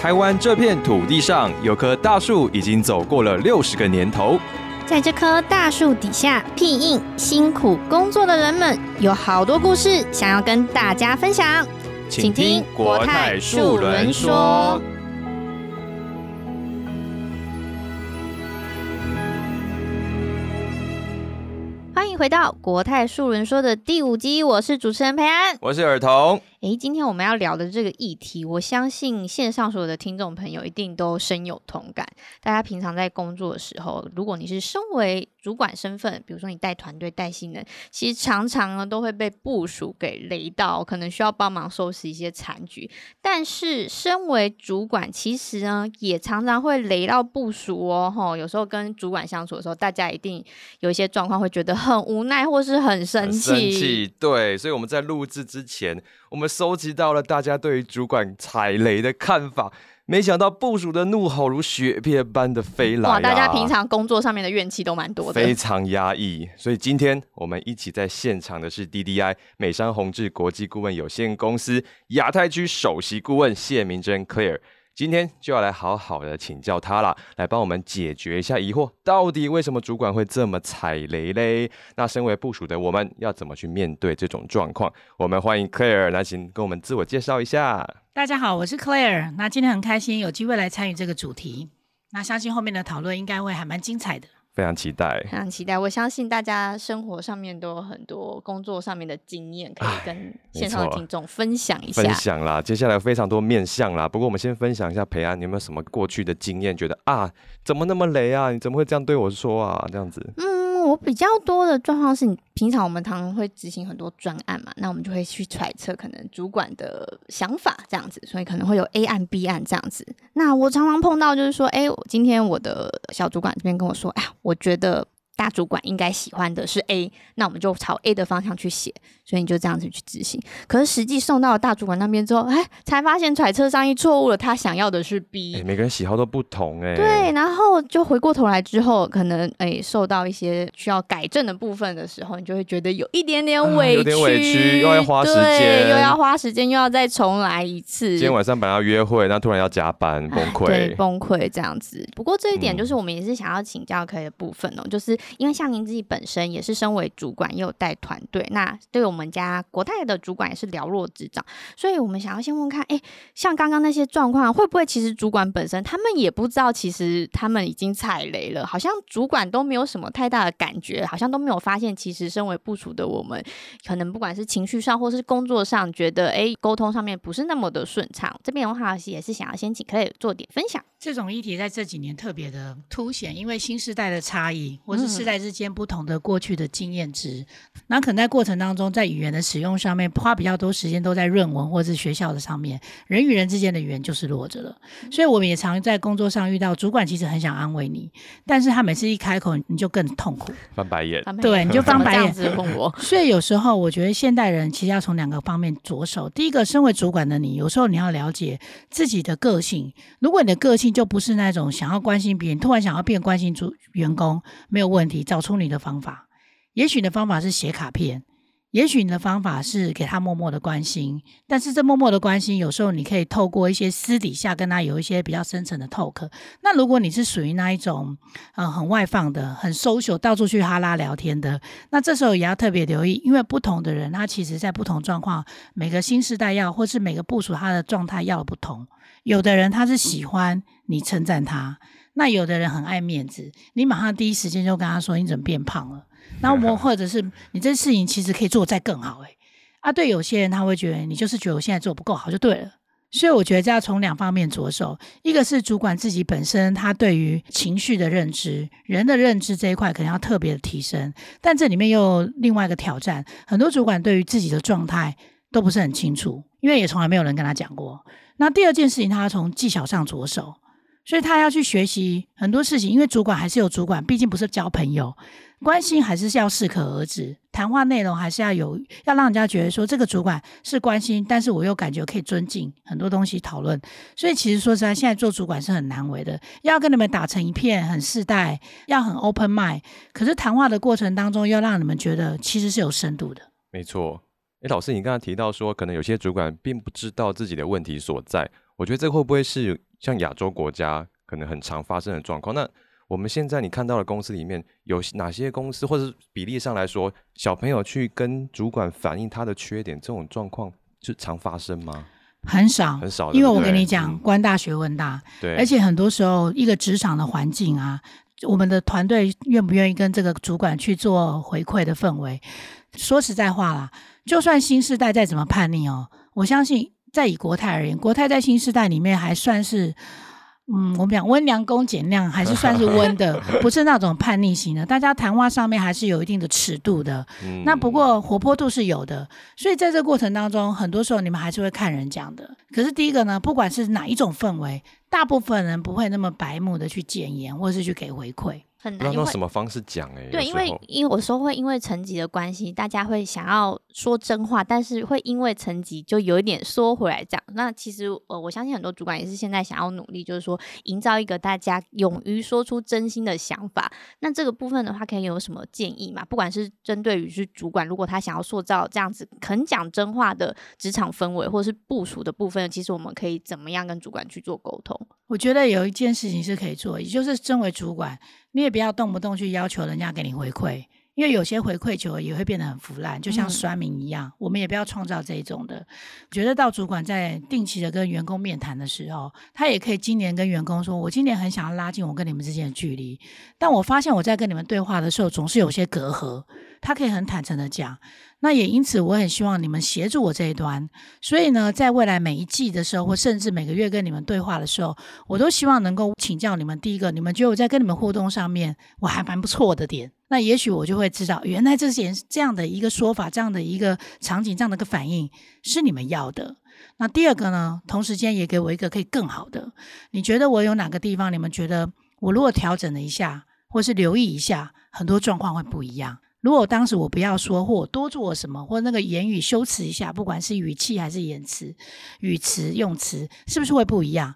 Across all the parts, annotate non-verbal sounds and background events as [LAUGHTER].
台湾这片土地上有棵大树，已经走过了六十个年头。在这棵大树底下，庇应辛苦工作的人们，有好多故事想要跟大家分享。请听国泰树轮说。回到国泰树人说的第五集，我是主持人培安。我是尔童，诶，今天我们要聊的这个议题，我相信线上所有的听众朋友一定都深有同感。大家平常在工作的时候，如果你是身为主管身份，比如说你带团队、带新人，其实常常呢都会被部署给雷到，可能需要帮忙收拾一些残局。但是身为主管，其实呢也常常会雷到部署哦。吼，有时候跟主管相处的时候，大家一定有一些状况会觉得很无奈，或是很生很气。生气，对，所以我们在录制之前，我们收集到了大家对于主管踩雷的看法。没想到部署的怒吼如雪片般的飞来、啊，哇，大家平常工作上面的怨气都蛮多的。非常压抑，所以今天我们一起在现场的是 DDI 美商宏志国际顾问有限公司亚太区首席顾问谢明珍 Claire。今天就要来好好的请教他了，来帮我们解决一下疑惑，到底为什么主管会这么踩雷嘞？那身为部署的我们要怎么去面对这种状况？我们欢迎 Claire，那请跟我们自我介绍一下。大家好，我是 Claire。那今天很开心有机会来参与这个主题，那相信后面的讨论应该会还蛮精彩的。非常期待。非常期待，我相信大家生活上面都有很多工作上面的经验，可以跟线上的听众分享一下分。享啦，接下来有非常多面向啦。不过我们先分享一下培安，你有没有什么过去的经验？觉得啊，怎么那么雷啊？你怎么会这样对我说啊？这样子，嗯，我比较多的状况是你平常我们常常会执行很多专案嘛，那我们就会去揣测可能主管的想法这样子，所以可能会有 A 案 B 案这样子。那我常常碰到就是说，哎、今天我的小主管这边跟我说，哎，我觉得。大主管应该喜欢的是 A，那我们就朝 A 的方向去写，所以你就这样子去执行。可是实际送到了大主管那边之后，哎，才发现揣测上意错误了，他想要的是 B。哎、每个人喜好都不同哎、对，然后就回过头来之后，可能诶受到一些需要改正的部分的时候，你就会觉得有一点点啊委屈，有点委屈又要花时对间又要花时间，又要再重来一次。今天晚上本来要约会，那突然要加班，崩对，溃。崩溃这样子。不过这一点嗯就是我们也是想要请教可以的部分哦，就是因为像您自己本身也是身为主管，也有带团队，那对我们家国泰的主管也是了若指掌，所以我们想要先问看，哎，像刚刚那些状况，会不会其实主管本身他们也不知道，其实他们已经踩雷了，好像主管都没有什么太大的感觉，好像都没有发现，其实身为部署的我们，可能不管是情绪上或是工作上，觉得哎沟通上面不是那么的顺畅。这边的话也是想要先请 Clay 做点分享。这种议题在这几年特别的凸显，因为新时代的差异，或是世代之间不同的过去的经验值，那可能在过程当中，在语言的使用上面花比较多时间都在论文或是学校的上面，人与人之间的语言就是弱着了。所以我们也常在工作上遇到主管其实很想安慰你，但是他每次一开口你就更痛苦。翻白眼，对你就翻白眼。[LAUGHS] 所以有时候我觉得现代人其实要从两个方面着手。第一个，身为主管的你，有时候你要了解自己的个性。如果你的个性就不是那种想要关心别人，突然想要变关心主员工，没有问题，找出你的方法。也许你的方法是写卡片，也许你的方法是给他默默的关心，但是这默默的关心，有时候你可以透过一些私底下跟他有一些比较深层的 talk。那如果你是属于那一种，呃，很外放的、很 social，到处去哈拉聊天的，那这时候也要特别留意，因为不同的人，他其实在不同状况，每个新时代要或是每个部署他的状态要不同。有的人他是喜欢你称赞他，那有的人很爱面子，你马上第一时间就跟他说你怎么变胖了，然后我 [LAUGHS] 或者是你这事情其实可以做得再更好、欸，啊，对有些人他会觉得你就是觉得我现在做不够好就对了。所以我觉得这要从两方面着手，一个是主管自己本身他对于情绪的认知、人的认知这一块可能要特别的提升，但这里面又有另外一个挑战，很多主管对于自己的状态都不是很清楚，因为也从来没有人跟他讲过。那第二件事情，他要从技巧上着手，所以他要去学习很多事情，因为主管还是有主管，毕竟不是交朋友，关心还是要适可而止，谈话内容还是要有，要让人家觉得说这个主管是关心，但是我又感觉可以尊敬很多东西讨论。所以其实说实在，现在做主管是很难为的，要跟你们打成一片，很世代，要很 open mind，可是谈话的过程当中，要让你们觉得其实是有深度的。没错。哎，老师，你刚才提到说，可能有些主管并不知道自己的问题所在，我觉得这会不会是像亚洲国家可能很常发生的状况？那我们现在你看到的公司里面有哪些公司，或者比例上来说，小朋友去跟主管反映他的缺点，这种状况是常发生吗？很少，很少。因为我跟你讲，官大学问大，对，而且很多时候一个职场的环境啊，我们的团队愿不愿意跟这个主管去做回馈的氛围？说实在话啦。就算新时代再怎么叛逆哦，我相信在以国泰而言，国泰在新时代里面还算是，嗯，我们讲温良恭俭让，还是算是温的，[LAUGHS] 不是那种叛逆型的。大家谈话上面还是有一定的尺度的。那不过活泼度是有的，所以在这过程当中，很多时候你们还是会看人讲的。可是第一个呢，不管是哪一种氛围，大部分人不会那么白目的去谏言，或是去给回馈。很难用什么方式讲哎？对，因为因为我说会因为层级的关系，大家会想要说真话，但是会因为层级就有一点缩回来讲。那其实呃，我相信很多主管也是现在想要努力，就是说营造一个大家勇于说出真心的想法。那这个部分的话，可以有什么建议嘛？不管是针对于是主管，如果他想要塑造这样子肯讲真话的职场氛围，或是部署的部分，其实我们可以怎么样跟主管去做沟通？我觉得有一件事情是可以做，也就是身为主管。你也不要动不动去要求人家给你回馈，因为有些回馈久了也会变得很腐烂，就像酸民一样。我们也不要创造这种的。觉得到主管在定期的跟员工面谈的时候，他也可以今年跟员工说：“我今年很想要拉近我跟你们之间的距离，但我发现我在跟你们对话的时候总是有些隔阂。”他可以很坦诚的讲。那也因此，我很希望你们协助我这一端。所以呢，在未来每一季的时候，或甚至每个月跟你们对话的时候，我都希望能够请教你们。第一个，你们觉得我在跟你们互动上面我还蛮不错的点，那也许我就会知道，原来这些这样的一个说法，这样的一个场景，这样的一个反应是你们要的。那第二个呢，同时间也给我一个可以更好的。你觉得我有哪个地方，你们觉得我如果调整了一下，或是留意一下，很多状况会不一样。如果当时我不要说，或多做什么，或那个言语修辞一下，不管是语气还是言辞、语词用词，是不是会不一样？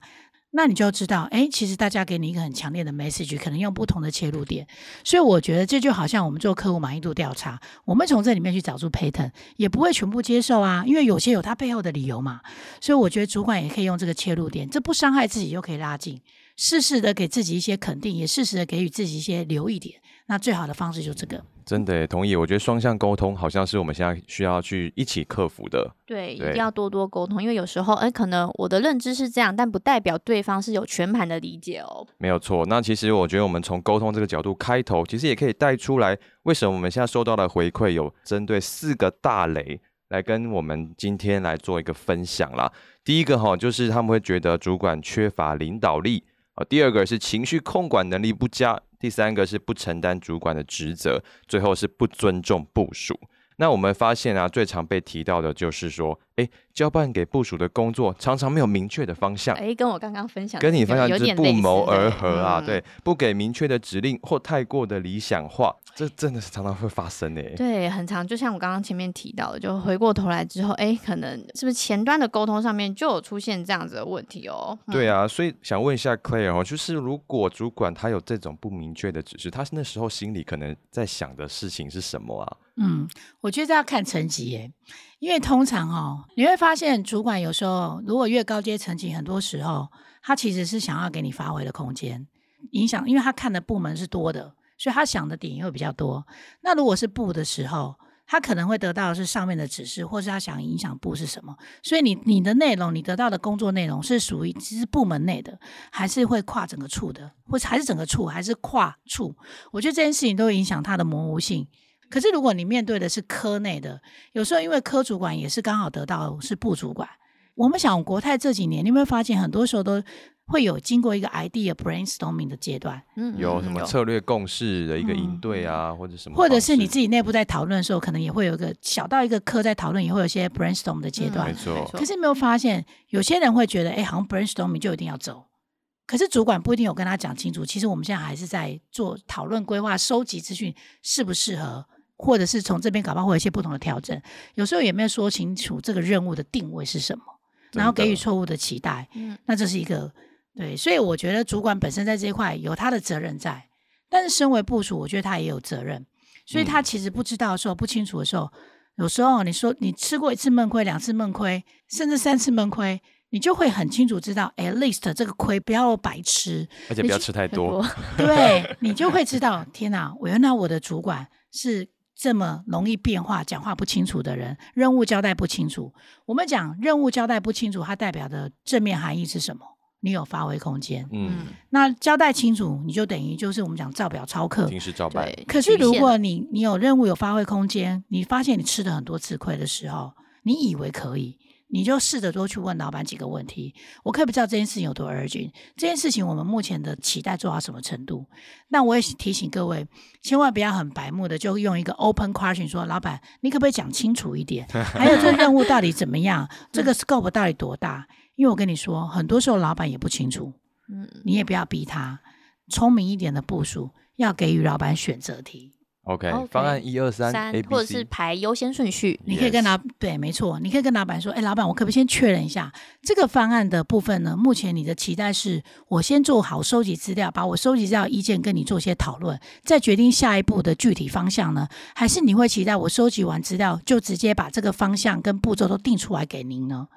那你就知道，哎，其实大家给你一个很强烈的 message，可能用不同的切入点。所以我觉得这就好像我们做客户满意度调查，我们从这里面去找出 pattern，也不会全部接受啊，因为有些有他背后的理由嘛。所以我觉得主管也可以用这个切入点，这不伤害自己，又可以拉近，适时的给自己一些肯定，也适时的给予自己一些留一点。那最好的方式就这个。真的同意，我觉得双向沟通好像是我们现在需要去一起克服的。对，一定要多多沟通，因为有时候，哎，可能我的认知是这样，但不代表对方是有全盘的理解哦。没有错，那其实我觉得我们从沟通这个角度开头，其实也可以带出来，为什么我们现在收到的回馈有针对四个大雷来跟我们今天来做一个分享啦。第一个哈，就是他们会觉得主管缺乏领导力啊；第二个是情绪控管能力不佳。第三个是不承担主管的职责，最后是不尊重部署。那我们发现啊，最常被提到的就是说，哎。交办给部署的工作常常没有明确的方向，哎，跟我刚刚分享，跟你分享是不谋而合啊，对，不给明确的指令或太过的理想化，这真的是常常会发生诶。对，很常，就像我刚刚前面提到的，就回过头来之后，哎，可能是不是前端的沟通上面就有出现这样子的问题哦？对啊，所以想问一下 Claire 哦，就是如果主管他有这种不明确的指示，他那时候心里可能在想的事情是什么啊？嗯，我觉得这要看层级耶。因为通常哦，你会发现主管有时候如果越高阶层级，很多时候他其实是想要给你发挥的空间，影响，因为他看的部门是多的，所以他想的点也会比较多。那如果是部的时候，他可能会得到的是上面的指示，或是他想影响部是什么。所以你你的内容，你得到的工作内容是属于其实部门内的，还是会跨整个处的，或者还是整个处，还是跨处？我觉得这件事情都会影响它的模糊性。可是，如果你面对的是科内的，有时候因为科主管也是刚好得到是部主管。我们想国泰这几年，你有没有发现很多时候都会有经过一个 idea brainstorming 的阶段？嗯，有什么策略共识的一个应对啊，或者什么？或者是你自己内部在讨论的时候，可能也会有一个小到一个科在讨论，也会有一些 brainstorm 的阶段。没错。可是没有发现，有些人会觉得，哎，好像 brainstorming 就一定要走。可是主管不一定有跟他讲清楚。其实我们现在还是在做讨论、规划、收集资讯，适不适合？或者是从这边搞不好会有一些不同的调整，有时候也没有说清楚这个任务的定位是什么，然后给予错误的期待，嗯，那这是一个对，所以我觉得主管本身在这一块有他的责任在，但是身为部署，我觉得他也有责任，所以他其实不知道的时候、不清楚的时候，有时候你说你吃过一次闷亏、两次闷亏，甚至三次闷亏，你就会很清楚知道，at least 这个亏不要白吃，而且不要吃太多。[LAUGHS] 对你就会知道，天哪！我原来我的主管是这么容易变化、讲话不清楚的人，任务交代不清楚。我们讲任务交代不清楚，它代表的正面含义是什么？你有发挥空间。嗯，那交代清楚，你就等于就是我们讲照表超课。平时照办。对，可是如果你你有任务有发挥空间，你发现你吃了很多次亏的时候，你以为可以，你就试着多去问老板几个问题。我可以不知道这件事情有多 urgent，这件事情我们目前的期待做到什么程度？那我也提醒各位，千万不要很白目的就用一个 open question 说，老板，你可不可以讲清楚一点？[LAUGHS] 还有这任务到底怎么样？这个 scope 到底多大？因为我跟你说，很多时候老板也不清楚，嗯，你也不要逼他。聪明一点的部署，要给予老板选择题。OK，OK 方案一二三三或者是排优先顺序。你可以跟老对，没错，你可以跟老板说，哎，老板，我可不可以先确认一下这个方案的部分呢？目前你的期待是我先做好收集资料，把我收集资料的意见跟你做些讨论，再决定下一步的具体方向呢？还是你会期待我收集完资料就直接把这个方向跟步骤都定出来给您呢？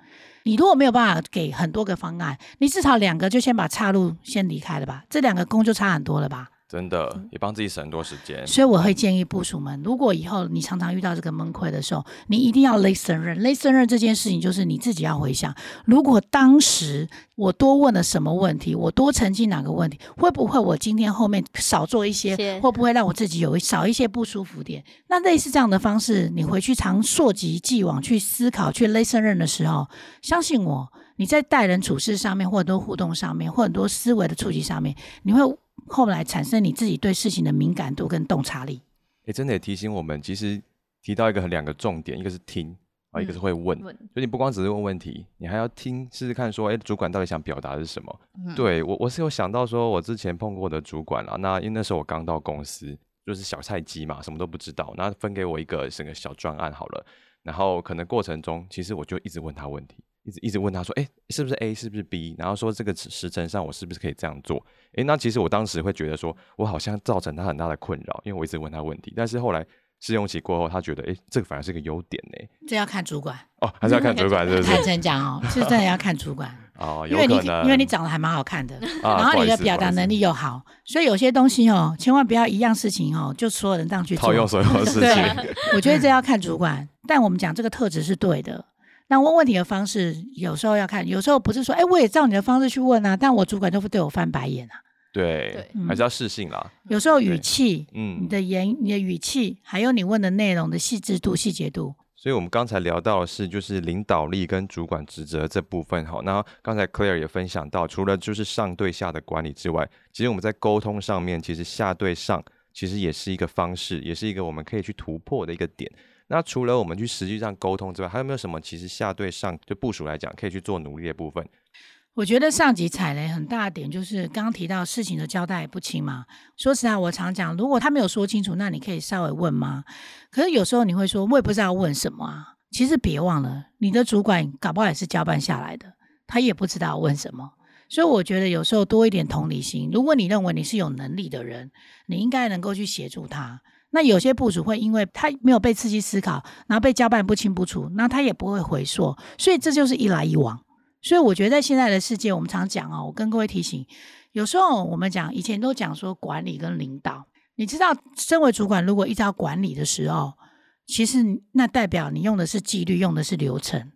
你如果没有办法给很多个方案，你至少两个就先把岔路先离开了吧，这两个工就差很多了吧？真的也帮自己省很多时间。所以我会建议部署们，如果以后你常常遇到这个崩溃的时候，你一定要 listen 任 listen 任这件事情，就是你自己要回想，如果当时我多问了什么问题，我多澄清哪个问题，会不会我今天后面少做一些，会不会让我自己有少一些不舒服点？那类似这样的方式，你回去常溯及既往去思考，去 listen 任的时候，相信我，你在待人处事上面，或很多互动上面，或很多思维的触及上面，你会后来产生你自己对事情的敏感度跟洞察力。哎，真的也提醒我们，其实提到一个很两个重点，一个是听啊，一个是会问。所以你不光只是问问题，你还要听，试试看说，哎，主管到底想表达的是什么？嗯对我，我是有想到说，我之前碰过的主管啦，那因为那时候我刚到公司，就是小菜鸡嘛，什么都不知道，那分给我一个整个小专案好了，然后可能过程中，其实我就一直问他问题，一直一直问他说，哎，是不是 A，是不是 B？然后说这个时时程上我是不是可以这样做？哎，那其实我当时会觉得说，我好像造成他很大的困扰，因为我一直问他问题，但是后来试用期过后，他觉得，哎，这个反而是个优点呢。这要看主管，哦，还是要看主管 [LAUGHS] 是不坦是？诚讲哦，是真的要看主管，[LAUGHS] 哦，因为你因为你长得还蛮好看的，啊，然后你的表达能力又好，所以有些东西哦，千万不要一样事情哦，就所有人这样去做套。用所有的事情。[LAUGHS] 我觉得这要看主管，但我们讲这个特质是对的。那问问题的方式，有时候要看，有时候不是说，哎，我也照你的方式去问啊，但我主管就会对我翻白眼啊。对对，还是要适性啦。有时候语气，嗯，你嗯，的言、你的语气，还有你问的内容的细致度、细节度，所以我们刚才聊到的是就是领导力跟主管职责这部分好。那刚才 Claire 也分享到，除了就是上对下的管理之外，其实我们在沟通上面，其实下对上其实也是一个方式，也是一个我们可以去突破的一个点。那除了我们去实际上沟通之外，还有没有什么其实下对上就部署来讲可以去做努力的部分？我觉得上级踩雷很大的点就是刚刚提到事情的交代不清嘛。说实话，我常讲，如果他没有说清楚，那你可以稍微问吗？可是有时候你会说，我也不知道问什么啊。其实别忘了，你的主管搞不好也是交办下来的，他也不知道问什么。所以我觉得有时候多一点同理心。如果你认为你是有能力的人，你应该能够去协助他。那有些部署会因为他没有被刺激思考，然后被交办不清不楚，那他也不会回溯，所以这就是一来一往。所以我觉得在现在的世界，我们常讲哦，我跟各位提醒，有时候我们讲以前都讲说管理跟领导，你知道，身为主管如果一直要管理的时候，其实那代表你用的是纪律，用的是流程，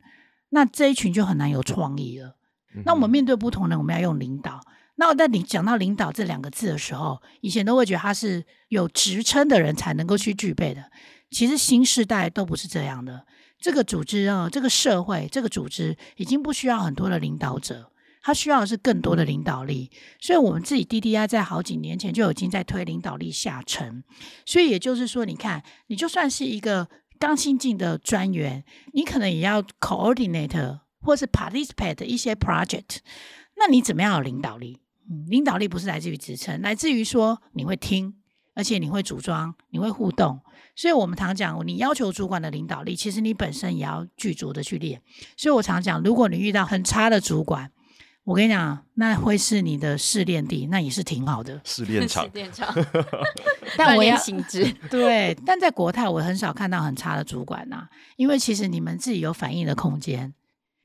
那这一群就很难有创意了。那我们面对不同人，我们要用领导。那在你讲到领导这两个字的时候，以前都会觉得他是有职称的人才能够去具备的。其实新时代都不是这样的。这个组织啊，这个社会，这个组织已经不需要很多的领导者，它需要的是更多的领导力。所以，我们自己 DDI 在好几年前就已经在推领导力下沉。所以，也就是说，你看，你就算是一个刚新进的专员，你可能也要 coordinate 或是 participate 一些 project。那你怎么样有领导力？嗯，领导力不是来自于职称，来自于说你会听，而且你会组装，你会互动。所以我们常讲，你要求主管的领导力，其实你本身也要具足的去练。所以我常讲，如果你遇到很差的主管，我跟你讲，那会是你的试炼地，那也是挺好的。试炼场 [LAUGHS] [LAUGHS] 但我要心智，对，但在国泰我很少看到很差的主管呐、因为其实你们自己有反应的空间。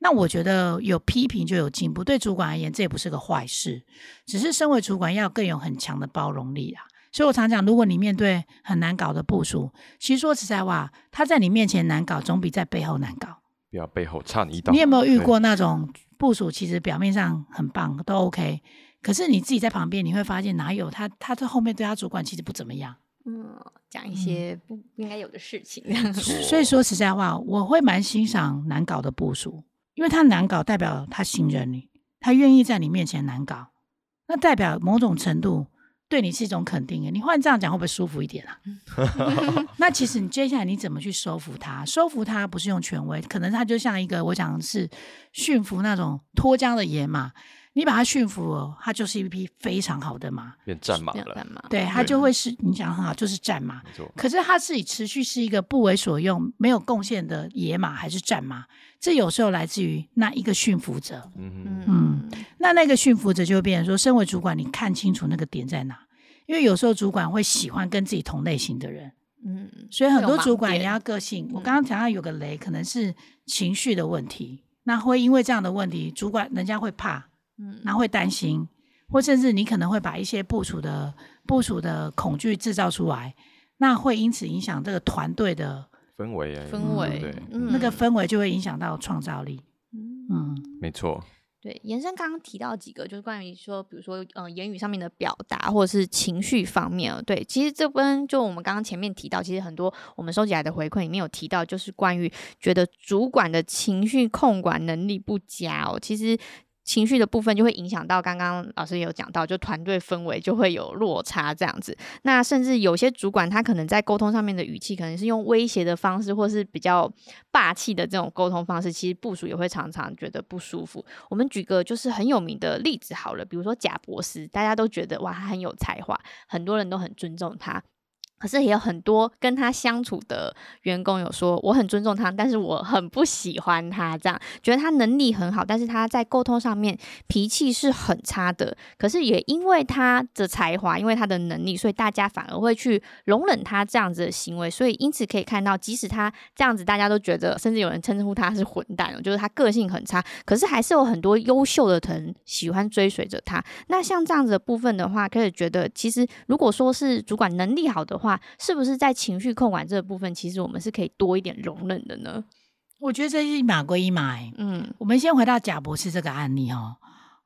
那我觉得有批评就有进步，对主管而言这也不是个坏事，只是身为主管要更有很强的包容力啊。所以我常讲，如果你面对很难搞的部署，其实说实在话，他在你面前难搞，总比在背后难搞。不要背后差你一刀。你有没有遇对过那种部署其实表面上很棒，都 OK，可是你自己在旁边，你会发现哪有他他在后面对他主管其实不怎么样。嗯，讲一些不不应该有的事情。错所以说实在话，我会蛮欣赏难搞的部署，因为他难搞代表他信任你，他愿意在你面前难搞，那代表某种程度对你是一种肯定。你换这样讲会不会舒服一点啊？[LAUGHS] 那其实你接下来你怎么去收服他？收服他不是用权威，可能他就像一个我讲的是驯服那种脱缰的野马，你把它驯服了，它就是一匹非常好的马，变战马了没有干，嘛？对，它就会是你讲得很好，就是战马。没错，可是它自己持续是一个不为所用、没有贡献的野马还是战马，这有时候来自于那一个驯服者。嗯，嗯嗯那那个驯服者就会变成说，身为主管，你看清楚那个点在哪，因为有时候主管会喜欢跟自己同类型的人，嗯，所以很多主管也点要个性。我嗯刚刚讲到有个雷，可能是情绪的问题，那会因为这样的问题，主管人家会怕，嗯然后会担心，或甚至你可能会把一些部署的部署的恐惧制造出来，那会因此影响这个团队的氛围啊，氛围对，嗯那个氛围，就会影响到创造力。嗯嗯，没错，对，延伸刚刚提到几个，就是关于说，比如说，呃，言语上面的表达，或者是情绪方面哦。对，其实这边就我们刚刚前面提到，其实很多我们收集来的回馈里面有提到，就是关于觉得主管的情绪控管能力不佳哦。其实情绪的部分就会影响到刚刚老师也有讲到，就团队氛围就会有落差这样子。那甚至有些主管他可能在沟通上面的语气，可能是用威胁的方式，或是比较霸气的这种沟通方式，其实部署也会常常觉得不舒服。我们举个就是很有名的例子好了，比如说贾博士，大家都觉得哇他很有才华，很多人都很尊重他。可是也有很多跟他相处的员工有说，我很尊重他，但是我很不喜欢他，这样觉得他能力很好，但是他在沟通上面脾气是很差的。可是也因为他的才华，因为他的能力，所以大家反而会去容忍他这样子的行为。所以因此可以看到，即使他这样子，大家都觉得，甚至有人称呼他是混蛋，就是他个性很差，可是还是有很多优秀的人喜欢追随着他。那像这样子的部分的话，可以觉得，其实如果说是主管能力好的话，是不是在情绪控管这个部分，其实我们是可以多一点容忍的呢？我觉得这是一码归一码、欸。嗯我们先回到贾博士这个案例哦。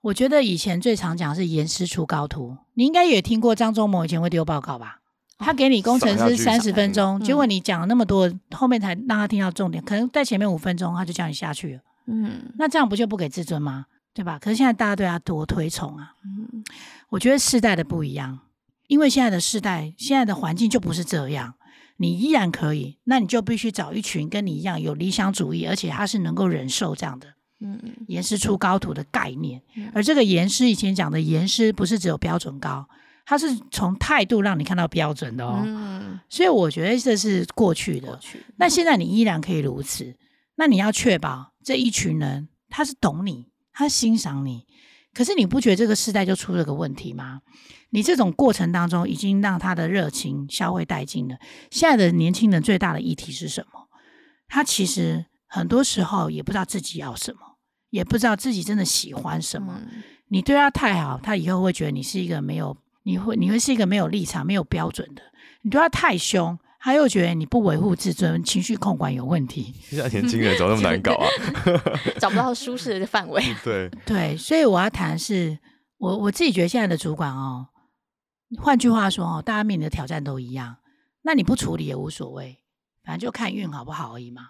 我觉得以前最常讲是严师出高徒，你应该也听过张忠谋以前会丢报告吧？他给你工程师三十分钟，嗯结果你讲了那么多，后面才让他听到重点，可能在前面五分钟他就叫你下去了，嗯那这样不就不给自尊吗？对吧？可是现在大家对他多推崇啊，嗯我觉得世代的不一样，因为现在的世代，现在的环境就不是这样。你依然可以，那你就必须找一群跟你一样有理想主义，而且他是能够忍受这样的嗯严师出高徒的概念嗯。而这个严师以前讲的严师，不是只有标准高，他是从态度让你看到标准的哦。嗯，所以我觉得这是过去的。过去那现在你依然可以如此，那你要确保这一群人他是懂你，他欣赏你。可是你不觉得这个时代就出了个问题吗？你这种过程当中已经让他的热情消费殆尽了。现在的年轻人最大的议题是什么？他其实很多时候也不知道自己要什么，也不知道自己真的喜欢什么。嗯你对他太好，他以后会觉得你是一个没有，你会你会是一个没有立场、没有标准的。你对他太凶，他又觉得你不维护自尊，情绪控管有问题。[LAUGHS] 现在年轻人怎么那么难搞啊？[LAUGHS] 找不到舒适的范围。对，[LAUGHS] 对，所以我要谈的是，我我自己觉得现在的主管哦，换句话说哦，大家面临的挑战都一样，那你不处理也无所谓，反正就看运好不好而已嘛。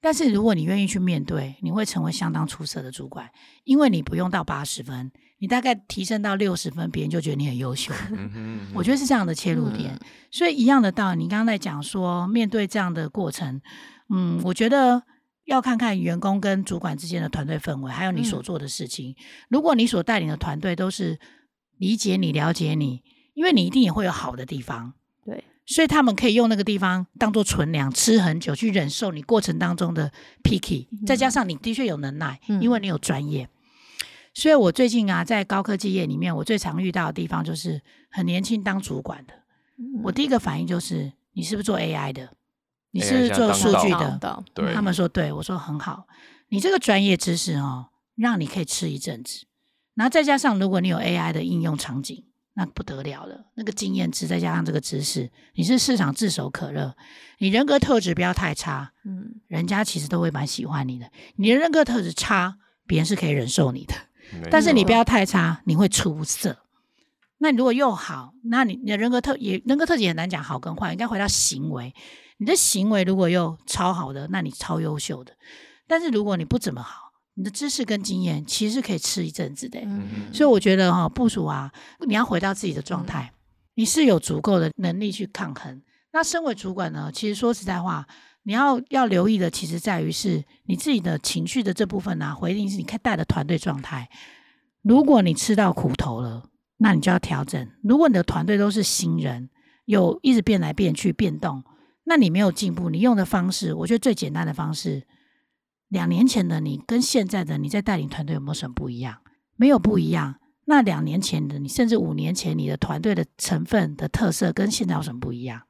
但是如果你愿意去面对，你会成为相当出色的主管，因为你不用到八十分，你大概提升到六十分，别人就觉得你很优秀。我觉得是这样的切入点。所以一样的道理，你刚刚在讲说，面对这样的过程，嗯，我觉得要看看员工跟主管之间的团队氛围，还有你所嗯做的事情。如果你所带领的团队都是理解你、了解你，因为你一定也会有好的地方，对，所以他们可以用那个地方当做存粮，吃很久，去忍受你过程当中的 picky，再加上你的确有能耐，嗯因为你有专业。所以我最近啊，在高科技业里面，我最常遇到的地方就是很年轻当主管的。我第一个反应就是，你是不是做 AI 的？你是不是做数据的？对，他们说对，我说很好，你这个专业知识哦，让你可以吃一阵子，然后再加上如果你有 AI 的应用场景，那不得了了，那个经验值再加上这个知识，你是市场炙手可热，你人格特质不要太差，嗯，人家其实都会蛮喜欢你的。你的人格特质差，别人是可以忍受你的，但是你不要太差，你会出色。那你如果又好，那你你的人格特也人格特质也很难讲好跟坏，应该回到行为。你的行为如果又超好的，那你超优秀的。但是如果你不怎么好，你的知识跟经验其实是可以吃一阵子的欸、嗯所以我觉得哈、部署啊，你要回到自己的状态，你是有足够的能力去抗衡。那身为主管呢，其实说实在话，你要要留意的，其实在于是你自己的情绪的这部分啊，回应是你看带的团队状态。如果你吃到苦头了，那你就要调整。如果你的团队都是新人，有一直变来变去变动，那你没有进步。你用的方式，我觉得最简单的方式，两年前的你跟现在的你在带领团队有没有什么不一样？没有不一样。那两年前的你，甚至五年前你的团队的成分的特色跟现在有什么不一样？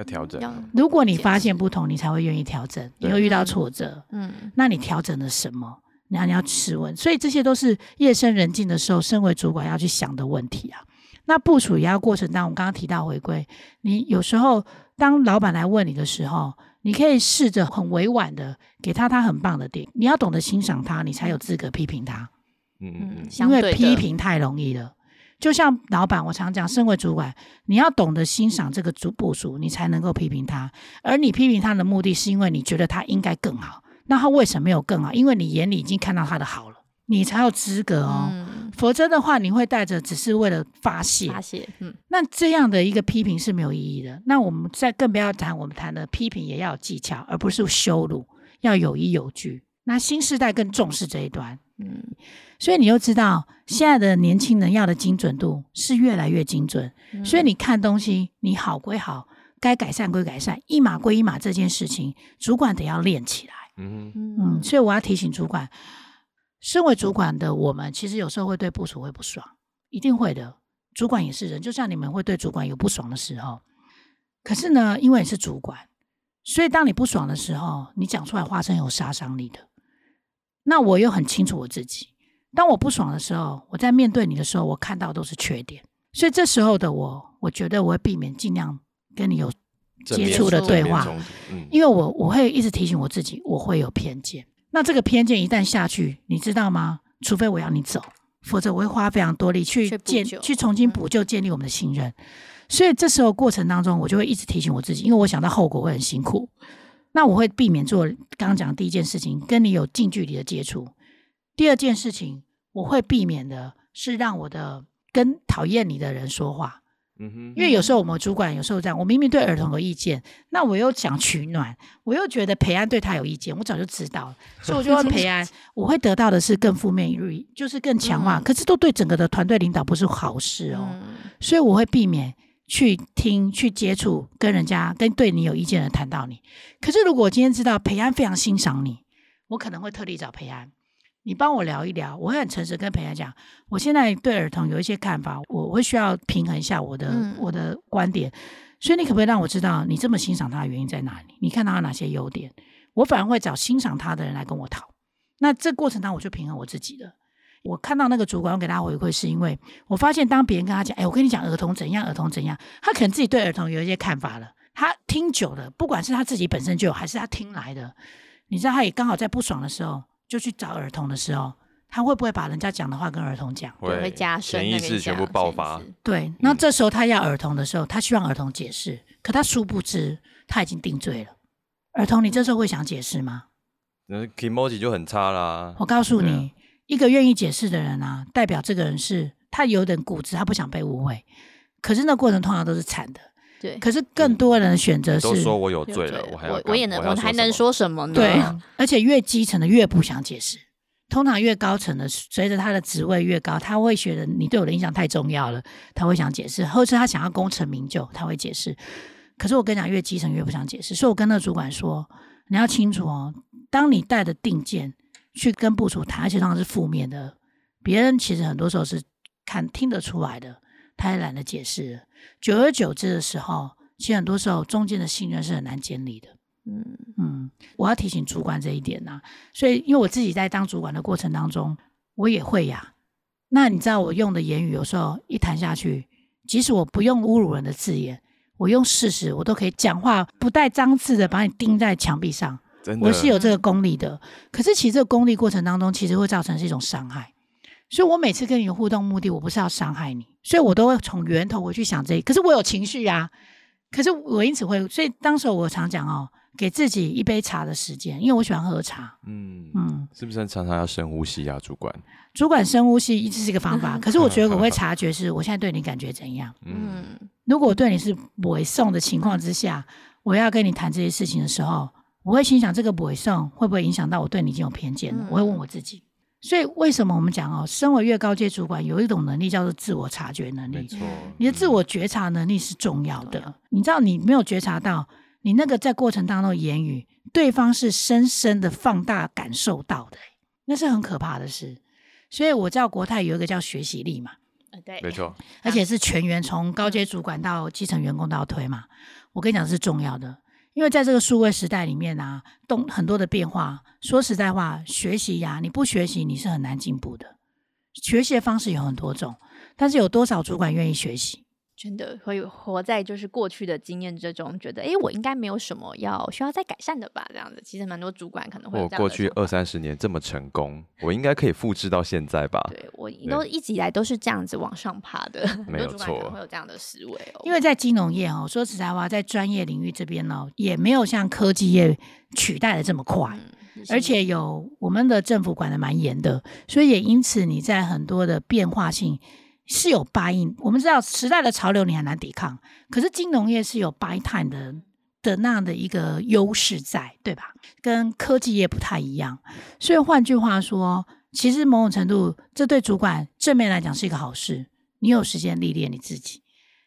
要调整如果你解发现不同，你才会愿意调整。你对会遇到嗯挫折，嗯那你调整了什么？然后你要试问，所以这些都是夜深人静的时候，身为主管要去想的问题啊。那部署也要过程当中，我们刚刚提到回归，你有时候当老板来问你的时候，你可以试着很委婉的给他他很棒的点，你要懂得欣赏他，你才有资格批评他。嗯嗯嗯，嗯，因为批评太容易了。就像老板，我常讲，身为主管，你要懂得欣赏这个主部署，你才能够批评他。而你批评他的目的，是因为你觉得他应该更好。那他为什么没有更好？因为你眼里已经看到他的好了，你才有资格哦。嗯，否则的话，你会带着只是为了发泄，发泄，嗯那这样的一个批评是没有意义的。那我们再更不要谈，我们谈的批评也要有技巧，而不是羞辱，要有依有据。那新时代更重视这一端。嗯所以你就知道，现在的年轻人要的精准度是越来越精准。嗯所以你看东西，你好归好，该改善归改善，一码归一码这件事情，主管得要练起来。嗯嗯，嗯所以我要提醒主管，身为主管的我们，其实有时候会对部署会不爽，一定会的。主管也是人，就像你们会对主管有不爽的时候。可是呢，因为你是主管，所以当你不爽的时候，你讲出来话是很有杀伤力的。那我又很清楚我自己，当我不爽的时候，我在面对你的时候，我看到都是缺点。所以这时候的我，我觉得我会避免尽量跟你有接触的对话嗯，因为我我会一直提醒我自己，我会有偏见。那这个偏见一旦下去，你知道吗？除非我要你走，否则我会花非常多力去建、去去重新嗯补救、建立我们的信任。所以这时候过程当中，我就会一直提醒我自己，因为我想到后果会很辛苦。那我会避免做刚刚讲的第一件事情，跟你有近距离的接触。第二件事情，我会避免的是让我的跟讨厌你的人说话。嗯哼，因为有时候我们主管有时候这样，我明明对儿童有意见，那我又想取暖，我又觉得培安对他有意见，我早就知道了，所以我就问培安，[LAUGHS] 我会得到的是更负面语，就是更强化，嗯可是都对整个的团队领导不是好事哦，嗯所以我会避免去听、去接触跟人家跟对你有意见的人谈到你。可是如果我今天知道培安非常欣赏你，我可能会特地找培安。你帮我聊一聊，我会很诚实跟培安讲，我现在对儿童有一些看法，我会需要平衡一下我的、嗯我的观点，所以你可不可以让我知道你这么欣赏他的原因在哪里？你看到他哪些优点？我反而会找欣赏他的人来跟我讨。那这过程当中我就平衡我自己了。我看到那个主管，我给他回馈，是因为我发现当别人跟他讲，哎，我跟你讲儿童怎样，儿童怎样，他可能自己对儿童有一些看法了。他听久了，不管是他自己本身就有，还是他听来的，你知道，他也刚好在不爽的时候就去找儿童的时候，他会不会把人家讲的话跟儿童讲？对会加深潜意那个识全部爆发识，对，那这时候他要儿童的时候，他希望儿童解释，可他殊不知他已经定罪了。儿童，你这时候会想解释吗？那 emoji 就很差啦。我告诉你，一个愿意解释的人啊，代表这个人是他有点固执，他不想被误会。可是那过程通常都是惨的。对，可是更多人的选择是，都说我有有罪了，罪我还要我我也能，我我还能说什么呢？对，而且越基层的越不想解释。通常越高层的，随着他的职位越高，他会觉得你对我的影响太重要了，他会想解释，或是他想要功成名就，他会解释。可是我跟你讲，越基层越不想解释，所以我跟那个主管说，你要清楚哦，当你带着定见去跟部署谈，而且通常是负面的，别人其实很多时候是看听得出来的，他也懒得解释了。久而久之的时候，其实很多时候中间的信任是很难建立的。嗯嗯，我要提醒主管这一点呐、所以，因为我自己在当主管的过程当中，我也会呀。那你知道我用的言语有时候一谈下去，即使我不用侮辱人的字眼，我用事实，我都可以讲话不带脏字的把你钉在墙壁上。我是有这个功力的。可是其实这个功力过程当中，其实会造成是一种伤害。所以我每次跟你互动目的，我不是要伤害你，所以我都会从源头回去想这。可是我有情绪啊，可是我因此会，所以当时我常讲哦，给自己一杯茶的时间，因为我喜欢喝茶。嗯嗯，是不是常常要深呼吸啊，主管？主管深呼吸一直是一个方法，可是我觉得我会 [LAUGHS] 察觉是我现在对你感觉怎样。嗯，嗯如果我对你是委送的情况之下，我要跟你谈这些事情的时候，我会心想这个委送会不会影响到我对你已经有偏见了？嗯我会问我自己。所以为什么我们讲哦，身为越高阶主管，有一种能力叫做自我察觉能力。没错，你的自我觉察能力是重要的。你知道，你没有觉察到，你那个在过程当中的言语，对方是深深的放大感受到的，那是很可怕的事。所以我知道国泰有一个叫学习力嘛，呃对，没错，而且是全员从高阶主管到基层员工都要推嘛。我跟你讲是重要的，因为在这个数位时代里面啊，动很多的变化。说实在话，学习呀、你不学习你是很难进步的。学习的方式有很多种，但是有多少主管愿意学习？真的会活在就是过去的经验之中，觉得哎，我应该没有什么要需要再改善的吧？这样子，其实蛮多主管可能会有这样我过去二三十年这么成功，我应该可以复制到现在吧？对我都一直以来都是这样子往上爬的，[LAUGHS] 很没有错会有这样的思维哦。因为在金融业哦，说实在话，在专业领域这边呢，也没有像科技业取代的这么快。嗯而且有我们的政府管的蛮严的，所以也因此你在很多的变化性是有 buy in。我们知道时代的潮流你很难抵抗，可是金融业是有 buy time 的的那样的一个优势在，对吧？跟科技业不太一样。所以换句话说，其实某种程度，这对主管正面来讲是一个好事，你有时间历练你自己。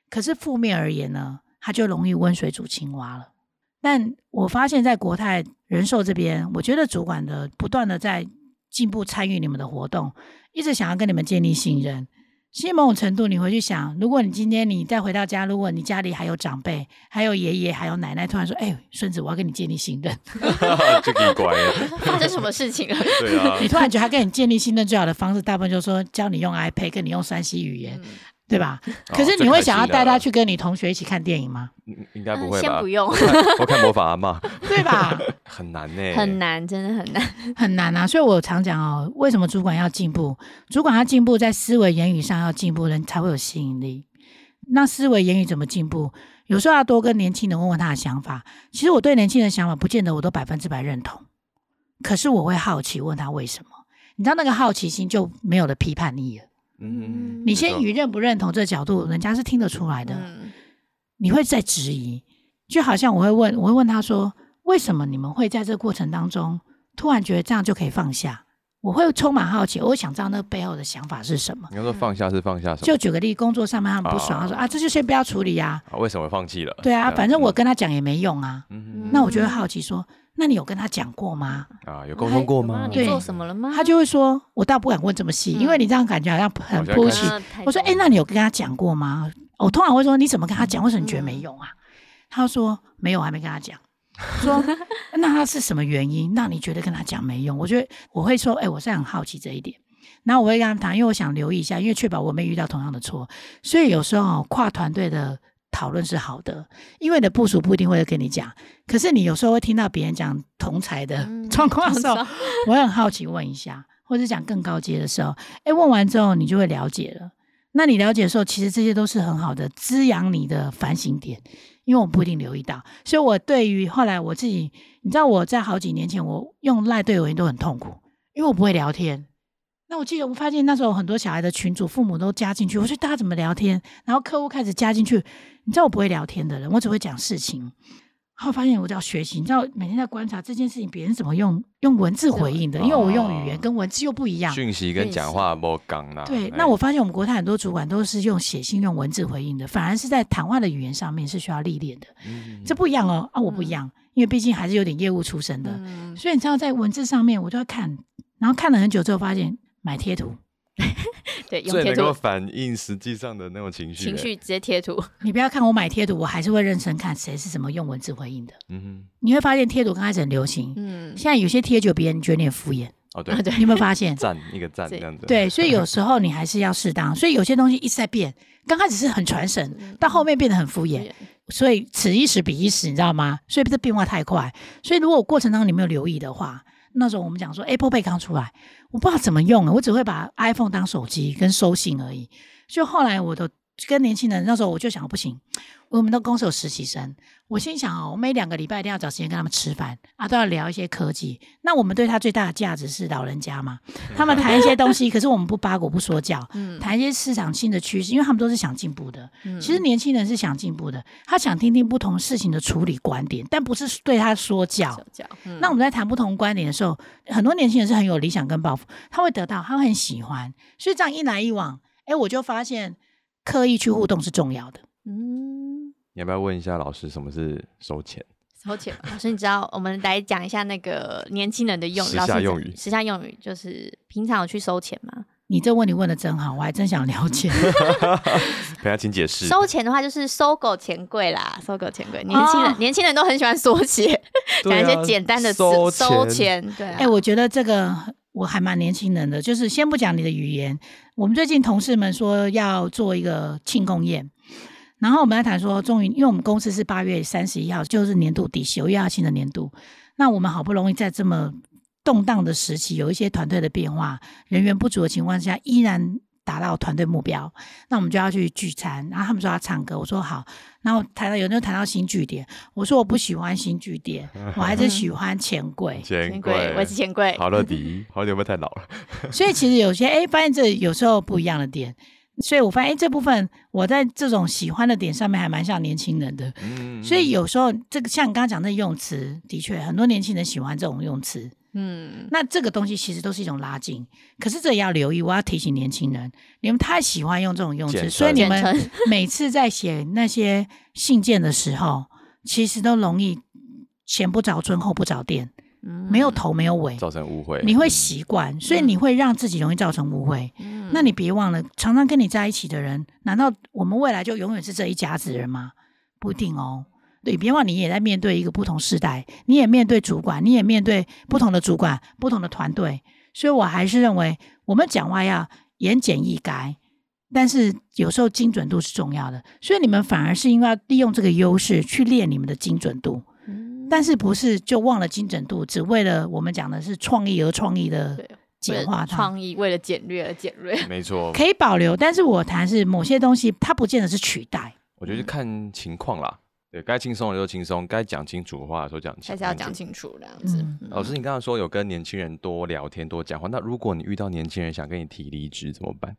可是负面而言呢，它就容易温水煮青蛙了。但我发现，在国泰人寿这边，我觉得主管的不断的在进步，参与你们的活动，一直想要跟你们建立信任。其实某种程度，你回去想，如果你今天你再回到家，如果你家里还有长辈，还有爷爷，还有奶奶，突然说：“哎，孙子，我要跟你建立信任。[LAUGHS] 这个乖了，发生什么事情了？[LAUGHS] 对啊”，你突然觉得他跟你建立信任最好的方式，大部分就是说教你用 iPad，跟你用山西语言，嗯对吧？哦可是你会想要带他去跟你同学一起看电影吗？嗯应该不嗯会吧？先不用，[LAUGHS] 我看我看魔法阿妈对吧？[LAUGHS] 很难呢，很难，真的很难。很难啊，所以我常讲哦，为什么主管要进步？主管要进步在思维、言语上要进步，人才会有吸引力。那思维、言语怎么进步？有时候要多跟年轻人问问他的想法。其实我对年轻人的想法，不见得我都百分之百认同，可是我会好奇问他为什么。你知道那个好奇心就没有了批判力了。嗯，你先以认不认同这个角度，人家是听得出来的。嗯你会在质疑，就好像我会问，我会问他说，为什么你们会在这个过程当中突然觉得这样就可以放下？我会充满好奇，我会想知道那个背后的想法是什么。你要说放下是放下什么？就举个例，工作上面他们不爽，他说啊，这就先不要处理呀、啊，为什么放弃了？对啊，反正我跟他讲也没用啊。嗯那我就会好奇说，那你有跟他讲过吗？啊，有沟通过吗？对你做什么了吗？他就会说，我倒不敢问这么细，因为你这样感觉好像很 push 我说，多哎，那你有跟他讲过吗？我通常会说，你怎么跟他讲？为什么你觉得没用啊？他说没有，还没跟他讲。说那他是什么原因？那你觉得跟他讲没用？我觉得我会说，哎、我是很好奇这一点。然后我会跟他们谈，因为我想留意一下，因为确保我没遇到同样的错。所以有时候哦跨团队的讨论是好的，因为你的部署不一定会跟你讲，可是你有时候会听到别人讲同才的嗯 [LAUGHS] 状况的时候，[LAUGHS] 同我很好奇问一下，或者讲更高阶的时候，哎，问完之后你就会了解了。那你了解的时候，其实这些都是很好的滋养你的反省点，因为我不一定留意到。所以我对于后来我自己，你知道我在好几年前，我用赖对我都很痛苦，因为我不会聊天。那我记得我发现那时候很多小孩的群主父母都加进去，我说大家怎么聊天？然后客户开始加进去，你知道我不会聊天的人，我只会讲事情。后发现我就要学习，你知道每天在观察这件事情，别人怎么用用文字回应的，因为我用语言跟文字又不一样。讯息跟讲话不刚啦。对，哎那我发现我们国泰很多主管都是用写信、用文字回应的，反而是在谈话的语言上面是需要历练的。嗯这不一样哦，啊，我不一样，因为毕竟还是有点业务出身的，嗯所以你知道在文字上面我就要看，然后看了很久之后发现买贴图，[LAUGHS] 对，用最能够贴图。反映实际上的那种情绪。情，绪直接贴图，[LAUGHS] 你不要看我买贴图，我还是会认真看谁是怎么用文字回应的。嗯你会发现贴图刚开始很流行，嗯，现在有些贴就别人觉得你很敷衍，哦 [LAUGHS] 对，对你有没有发现？赞一个赞是这样子。，对，所以有时候你还是要适当，所以有些东西一直在变，刚开始是很传神，到后面变得很敷衍，所以此一时彼一时，你知道吗？所以这变化太快，所以如果过程当中你没有留意的话，那时候我们讲说 Apple Pay 刚出来，我不知道怎么用啊，我只会把 iPhone 当手机跟收信而已。就后来我都跟年轻人那时候我就想不行，我们的公司有实习生，我心想哦，我每两个礼拜一定要找时间跟他们吃饭啊，都要聊一些科技。那我们对他最大的价值是老人家嘛，他们谈一些东西，[LAUGHS] 可是我们不八股不说教，嗯谈一些市场新的趋势，因为他们都是想进步的。嗯其实年轻人是想进步的，他想听听不同事情的处理观点，但不是对他说教。那我们在谈不同观点的时候，很多年轻人是很有理想跟抱负，他会得到，他会很喜欢，所以这样一来一往，哎，我就发现刻意去互动是重要的。嗯。你要不要问一下老师什么是收钱？收钱，老师，你知道我们来讲一下那个年轻人的用时下用语时下用语就是平常有去收钱吗？你这问题问的真好，我还真想了解。[LAUGHS] [LAUGHS] 等下请解释。收钱的话就是收狗钱柜啦，收狗钱柜。年轻人、哦年轻人都很喜欢缩写，讲啊一些简单的词，收收钱钱。对啊，哎、我觉得这个我还蛮年轻人的，就是先不讲你的语言，我们最近同事们说要做一个庆功宴，然后我们在谈说，终于因为我们公司是八月三十一号，就是年度底，九月要新的年度，那我们好不容易在这么动荡的时期，有一些团队的变化，人员不足的情况下，依然。达到团队目标，那我们就要去聚餐。然后他们说要唱歌，我说好。然后谈到有人就谈到新据点，我说我不喜欢新据点，我还是喜欢钱柜。钱钱柜，我是钱柜。好乐迪，好久有没有太老了？所以其实有些哎，发现这有时候不一样的点，所以我发现哎这部分我在这种喜欢的点上面还蛮像年轻人的。嗯，所以有时候这个像你刚刚讲的用词，的确很多年轻人喜欢这种用词。嗯，那这个东西其实都是一种拉近，可是这也要留意。我要提醒年轻人，你们太喜欢用这种用词，所以你们 [LAUGHS] 每次在写那些信件的时候，其实都容易前不着村后不着店，没有头没有尾。造成误会。你会习惯，所以你会让自己容易造成误会。嗯那你别忘了，常常跟你在一起的人，难道我们未来就永远是这一家子人吗？不一定哦。对，别忘你也在面对一个不同时代，你也面对主管，你也面对不同的主管、不同的团队，所以我还是认为我们讲话要言简意赅，但是有时候精准度是重要的。所以你们反而是因为要利用这个优势去练你们的精准度，嗯但是不是就忘了精准度，只为了我们讲的是创意而创意的对简化它。创意，为了简略而简略。[LAUGHS] 没错，可以保留，但是我谈是某些东西，它不见得是取代。我觉得看情况啦。对该轻松的时候轻松，该讲清楚的话的时候讲清楚。还是要讲清楚这样子。嗯老师，你刚刚说有跟年轻人多聊天、多讲话，那如果你遇到年轻人想跟你提离职怎么办？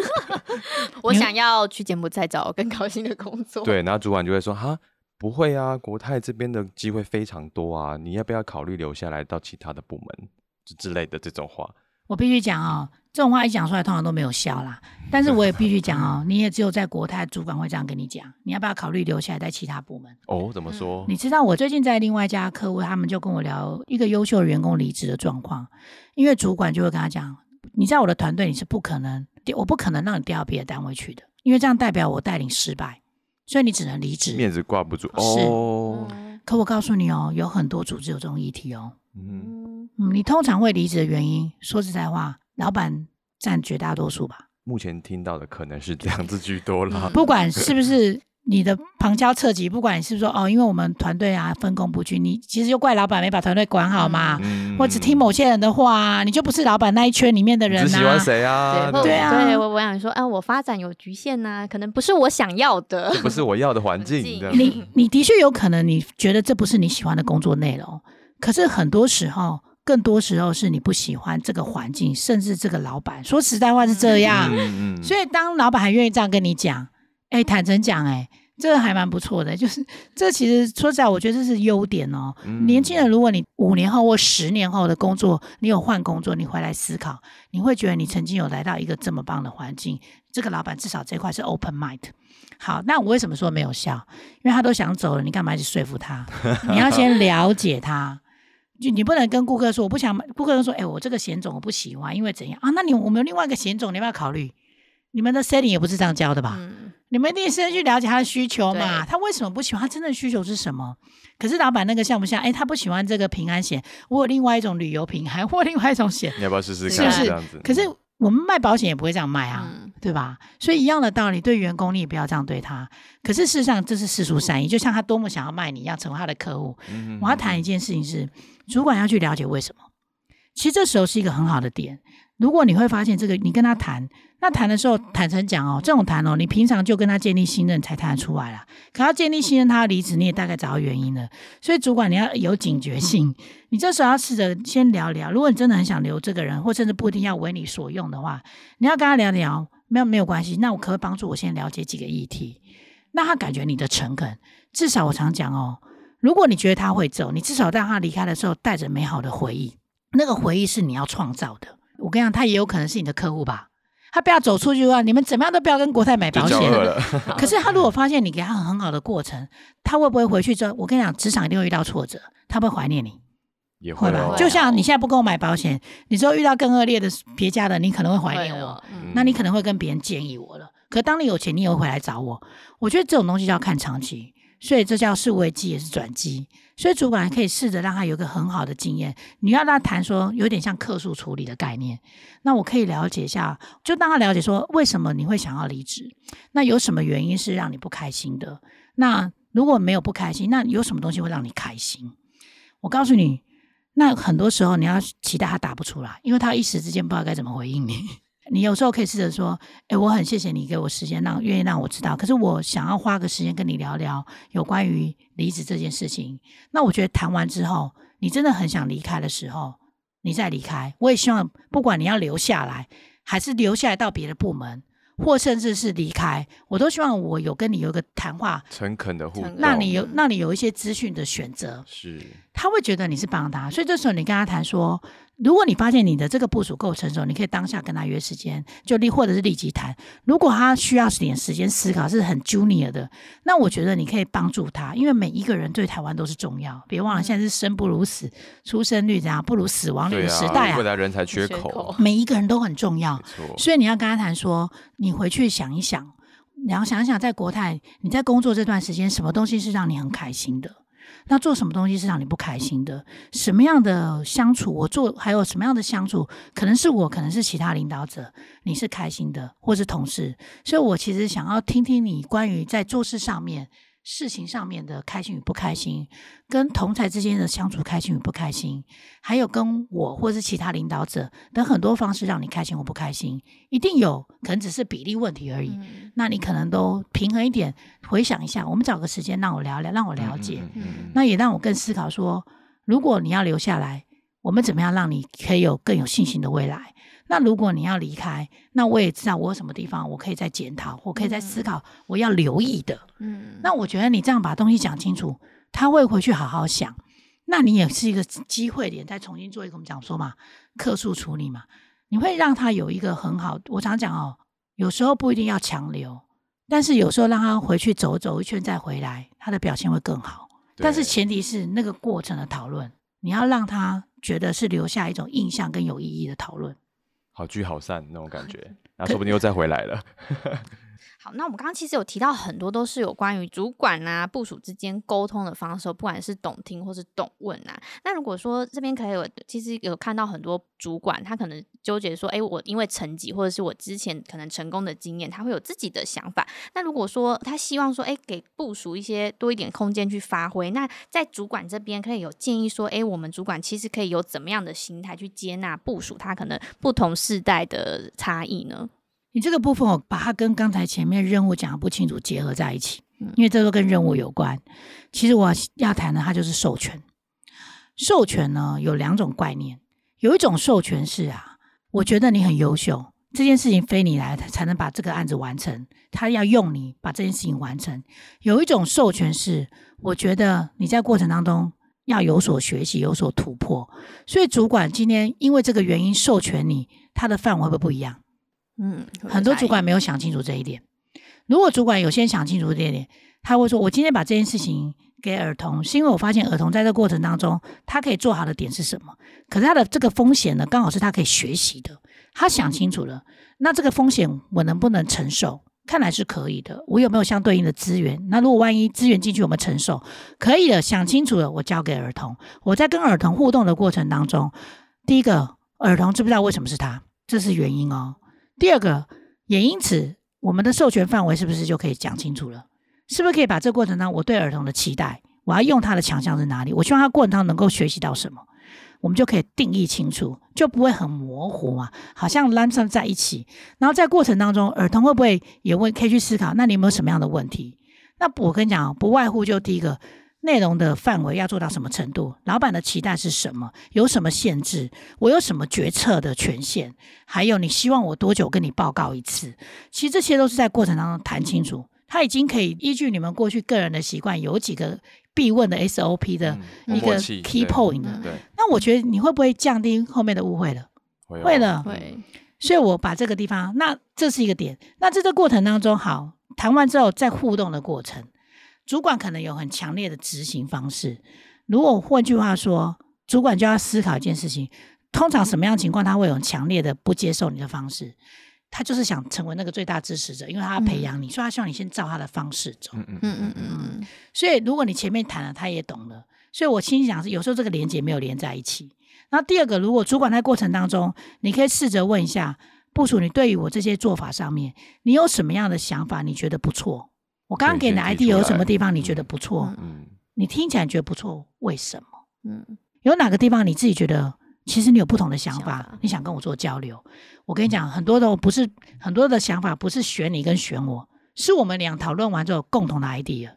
[LAUGHS] 我想要去柬埔寨找更高薪的工作。，对，然后主管就会说：“哈，不会啊，国泰这边的机会非常多啊，你要不要考虑留下来到其他的部门之之类的这种话？”我必须讲哦，这种话一讲出来，通常都没有效啦。但是我也必须讲哦，你也只有在国泰主管会这样跟你讲，你要不要考虑留下来在其他部门？哦，怎么说？你知道，我最近在另外一家客户，他们就跟我聊一个优秀的员工离职的状况，因为主管就会跟他讲，你在我的团队你是不可能，我不可能让你调到别的单位去的，因为这样代表我带领失败，所以你只能离职。面子挂不住是哦。可我告诉你哦，有很多组织有这种议题哦。嗯，嗯，你通常会离职的原因，说实在话，老板占绝大多数吧。目前听到的可能是这样子居多了。不管是不 [LAUGHS] 是你的旁敲侧击，不管你是不是说哦，因为我们团队啊分工不均，你其实就怪老板没把团队管好嘛，嗯或只听某些人的话啊，你就不是老板那一圈里面的人只喜欢啊。谁啊？对，对啊对我我想说，啊，我发展有局限呐、可能不是我想要的。不是我要的环境。你你的确有可能你觉得这不是你喜欢的工作内容，可是很多时候。更多时候是你不喜欢这个环境，甚至这个老板。说实在话是这样，嗯嗯所以当老板还愿意这样跟你讲，哎，坦诚讲，哎，这个还蛮不错的。就是这其实说实在，我觉得这是优点哦。嗯年轻人，如果你五年后或十年后的工作，你有换工作，你回来思考，你会觉得你曾经有来到一个这么棒的环境，这个老板至少这块是 open mind。好，那我为什么说没有效？因为他都想走了，你干嘛一直说服他？你要先了解他。就你不能跟顾客说我不想买，顾客说，哎、我这个险种我不喜欢，因为怎样啊？那你我们有另外一个险种，你要不要考虑？你们的 setting 也不是这样教的吧？嗯，你们一定先去了解他的需求嘛？他为什么不喜欢？他真正需求是什么？可是老板那个像不像？哎，他不喜欢这个平安险，我有另外一种旅游平安，我有另外一种险。你要不要试试看？是不是这样子，可是我们卖保险也不会这样卖啊，嗯对吧？所以一样的道理，对员工你也不要这样对他。可是事实上，这是世俗善意，就像他多么想要卖你一样，成为他的客户。嗯我要谈一件事情是，主管要去了解为什么。其实这时候是一个很好的点。如果你会发现这个，你跟他谈，那谈的时候坦诚讲哦，这种谈哦，你平常就跟他建立信任才谈得出来啦。可要建立信任，他要离职，你也大概找到原因了。所以主管你要有警觉性，你这时候要试着先聊聊。如果你真的很想留这个人，或甚至不一定要为你所用的话，你要跟他聊聊，没有没有关系。那我可不可以帮助我先了解几个议题？那他感觉你的诚恳，至少我常讲哦，如果你觉得他会走，你至少让他离开的时候带着美好的回忆，那个回忆是你要创造的。我跟你讲，他也有可能是你的客户吧。他不要走出去的话，你们怎么样都不要跟国泰买保险。了，[LAUGHS] 可是他如果发现你给他很很好的过程，他会不会回去之后？我跟你讲，职场一定会遇到挫折，他会怀念你，也会吧？哦就像你现在不跟我买保险，你之后遇到更恶劣的别家的，你可能会怀念我。哦嗯那你可能会跟别人建议我了。可当你有钱，你也会回来找我。我觉得这种东西就要看长期，所以这叫是危机也是转机。所以主管可以试着让他有一个很好的经验。你要让他谈说，有点像客诉处理的概念。那我可以了解一下，就让他了解说，为什么你会想要离职？那有什么原因是让你不开心的？那如果没有不开心，那有什么东西会让你开心？我告诉你，那很多时候你要期待他答不出来，因为他一时之间不知道该怎么回应你。你有时候可以试着说：“哎，我很谢谢你给我时间，让愿意让我知道。可是我想要花个时间跟你聊聊有关于离职这件事情。那我觉得谈完之后，你真的很想离开的时候，你再离开。我也希望，不管你要留下来，还是留下来到别的部门，或甚至是离开，我都希望我有跟你有一个谈话，诚恳的互动，诚让你有让你有一些资讯的选择。是他会觉得你是帮他，所以这时候你跟他谈说，如果你发现你的这个部署够成熟，你可以当下跟他约时间，就立或者是立即谈。如果他需要点时间思考，是很 junior 的，那我觉得你可以帮助他，因为每一个人对台湾都是重要。别忘了，现在是生不如死，出生率怎样不如死亡率的时代啊，未啊，来人才缺缺口口，每一个人都很重要所以你要跟他谈说，你回去想一想，然后想一想，在国泰你在工作这段时间，什么东西是让你很开心的？那做什么东西是让你不开心的？什么样的相处，我做还有什么样的相处，可能是我，可能是其他领导者，你是开心的，或是同事。所以我其实想要听听你关于在做事上面、事情上面的开心与不开心，跟同才之间的相处开心与不开心，还有跟我或是其他领导者等很多方式让你开心或不开心，一定有，可能只是比例问题而已。嗯那你可能都平衡一点，回想一下，我们找个时间让我聊聊，让我了解，嗯嗯嗯嗯那也让我更思考说，如果你要留下来，我们怎么样让你可以有更有信心的未来？那如果你要离开，那我也知道我有什么地方我可以再检讨，我可以再思考我要留意的。嗯，那我觉得你这样把东西讲清楚，他会回去好好想。那你也是一个机会点，再重新做一个我们讲说嘛，客诉处理嘛，你会让他有一个很好。我常讲哦，有时候不一定要强留，但是有时候让他回去走走一圈再回来，他的表现会更好。但是前提是那个过程的讨论，你要让他觉得是留下一种印象跟有意义的讨论。好聚好散那种感觉，[LAUGHS] 那说不定又再回来了。好，那我们刚刚其实有提到很多都是有关于主管啊、部署之间沟通的方式，不管是懂听或是懂问啊。那如果说这边可以有，其实有看到很多主管，他可能纠结说，哎，我因为成绩或者是我之前可能成功的经验，他会有自己的想法。那如果说他希望说，哎，给部署一些多一点空间去发挥，那在主管这边可以有建议说，哎，我们主管其实可以有怎么样的心态去接纳部署他可能不同世代的差异呢？你这个部分，我把它跟刚才前面任务讲的不清楚结合在一起嗯，因为这都跟任务有关。其实我要谈的，它就是授权。授权呢有两种概念，有一种授权是啊，我觉得你很优秀，这件事情非你来才能把这个案子完成，他要用你把这件事情完成。有一种授权是，我觉得你在过程当中要有所学习，有所突破。所以主管今天因为这个原因授权你，他的范围会不会不一样？嗯，很多主管没有想清楚这一点。如果主管有先想清楚这一点，他会说：“我今天把这件事情给儿童，是因为我发现儿童在这过程当中，他可以做好的点是什么？可是他的这个风险呢，刚好是他可以学习的。他想清楚了，那这个风险我能不能承受？看来是可以的。我有没有相对应的资源？那如果万一资源进去，我们承受可以的。想清楚了，我交给儿童。我在跟儿童互动的过程当中，第一个，儿童知不知道为什么是他？这是原因哦。第二个，也因此，我们的授权范围是不是就可以讲清楚了？是不是可以把这过程当中我对儿童的期待，我要用他的强项在哪里？我希望他过程当中能够学习到什么？我们就可以定义清楚，就不会很模糊嘛，好像拉上在一起。然后在过程当中，儿童会不会也会可以去思考？那你有没有什么样的问题？那我跟你讲，不外乎就第一个内容的范围要做到什么程度？老板的期待是什么？有什么限制？我有什么决策的权限？还有你希望我多久跟你报告一次？其实这些都是在过程当中谈清楚。他已经可以依据你们过去个人的习惯，有几个。必问的 SOP 的一个 key point 的，那我觉得你会不会降低后面的误会了？会了，会。所以我把这个地方，那这是一个点。那在这过程当中，好谈完之后，再互动的过程，主管可能有很强烈的执行方式。如果换句话说，主管就要思考一件事情：通常什么样情况他会有强烈的不接受你的方式？他就是想成为那个最大支持者，因为他要培养你，所以他希望你先照他的方式走。嗯嗯嗯嗯嗯。所以如果你前面谈了，他也懂了。所以我心想是，有时候这个连接没有连在一起。那第二个，如果主管在过程当中，你可以试着问一下部署，你对于我这些做法上面，你有什么样的想法？你觉得不错？我刚刚给你的 ID 有什么地方你觉得不错？嗯。你听起来觉得不错，为什么？嗯。有哪个地方你自己觉得？其实你有不同的想法，你想跟我做交流。我跟你讲，很多的不是很多的想法，不是选你跟选我，是我们俩讨论完之后共同的 idea。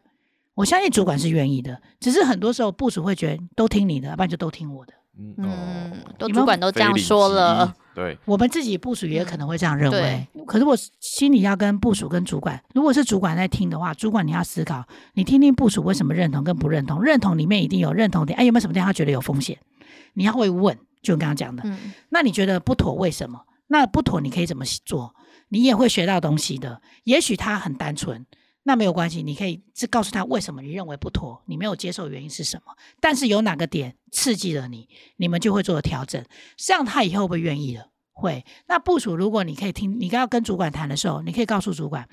我相信主管是愿意的，只是很多时候部署会觉得都听你的，要不然就都听我的。嗯，都主管都这样说了。对，我们自己部署也可能会这样认为。可是我心里要跟部署跟主管，如果是主管在听的话，主管你要思考，你听听部署为什么认同跟不认同。认同里面一定有认同点，哎，有没有什么地方他觉得有风险？你要会问。就刚刚讲的，那你觉得不妥？为什么？那不妥，你可以怎么做？你也会学到东西的。也许他很单纯，那没有关系，你可以是告诉他为什么你认为不妥，你没有接受原因是什么。但是有哪个点刺激了你，你们就会做调整。这样他以后会愿意了。会。那部署，如果你可以听，你刚要跟主管谈的时候，你可以告诉主管，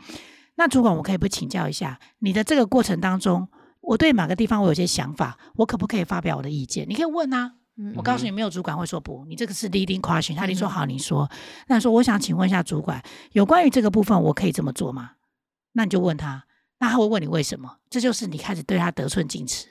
那主管我可以不请教一下，你的这个过程当中，我对哪个地方我有些想法，我可不可以发表我的意见？你可以问啊。我告诉你，没有主管会说不，你这个是 leading question。他你说好，你说，那说我想请问一下主管，有关于这个部分，我可以这么做吗？那你就问他，那他会问你为什么？这就是你开始对他得寸进尺。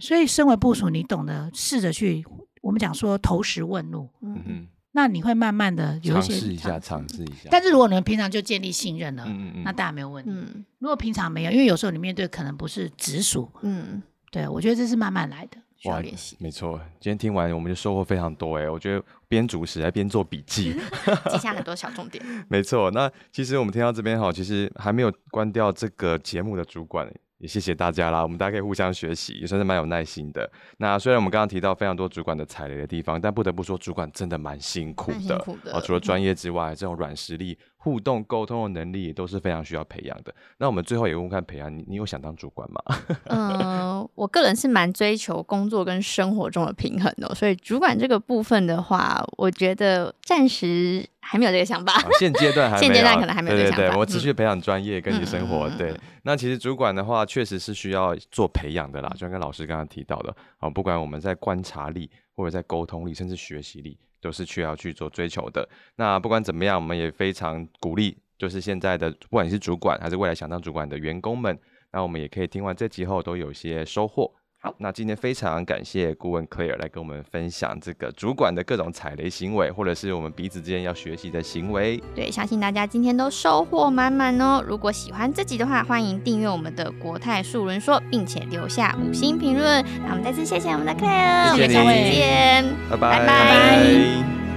所以，身为部署，你懂得试着去，我们讲说投石问路。嗯嗯。那你会慢慢的有一些尝试一下，尝试一下。但是如果你们平常就建立信任了，嗯嗯那当然没有问题。嗯。如果平常没有，因为有时候你面对可能不是直属。嗯。对，我觉得这是慢慢来的。需要练习，没错。今天听完，我们就收获非常多哎。我觉得边主持还边做笔记 [LAUGHS] [LAUGHS] 记下很多小重点。[LAUGHS] 没错。那其实我们听到这边哈，其实还没有关掉这个节目的主管。也谢谢大家啦，我们大家可以互相学习，也算是蛮有耐心的。那虽然我们刚刚提到非常多主管的踩雷的地方，但不得不说，主管真的蛮辛苦的。哦，除了专业之外，这种软实力、互动沟通的能力也都是非常需要培养的。那我们最后也问问看，培养你，你有想当主管吗？[LAUGHS] 嗯，我个人是蛮追求工作跟生活中的平衡的，所以主管这个部分的话，我觉得暂时。还没有这个想法，现阶段还 [LAUGHS] 现阶段可能还没有这个想法。对对对，我持续培养专业跟你生活。对，那其实主管的话，确实是需要做培养的啦。就像跟老师刚刚提到的，啊，不管我们在观察力，或者在沟通力，甚至学习力，都是需要去做追求的。那不管怎么样，我们也非常鼓励，就是现在的不管你是主管，还是未来想当主管的员工们，那我们也可以听完这集后都有些收获。好，那今天非常感谢顾问 Claire 来跟我们分享这个主管的各种踩雷行为，或者是我们彼此之间要学习的行为。对，相信大家今天都收获满满哦。如果喜欢这集的话，欢迎订阅我们的国泰树人说，并且留下五星评论。那我们再次谢谢我们的 Claire，我们下期见，拜拜拜拜。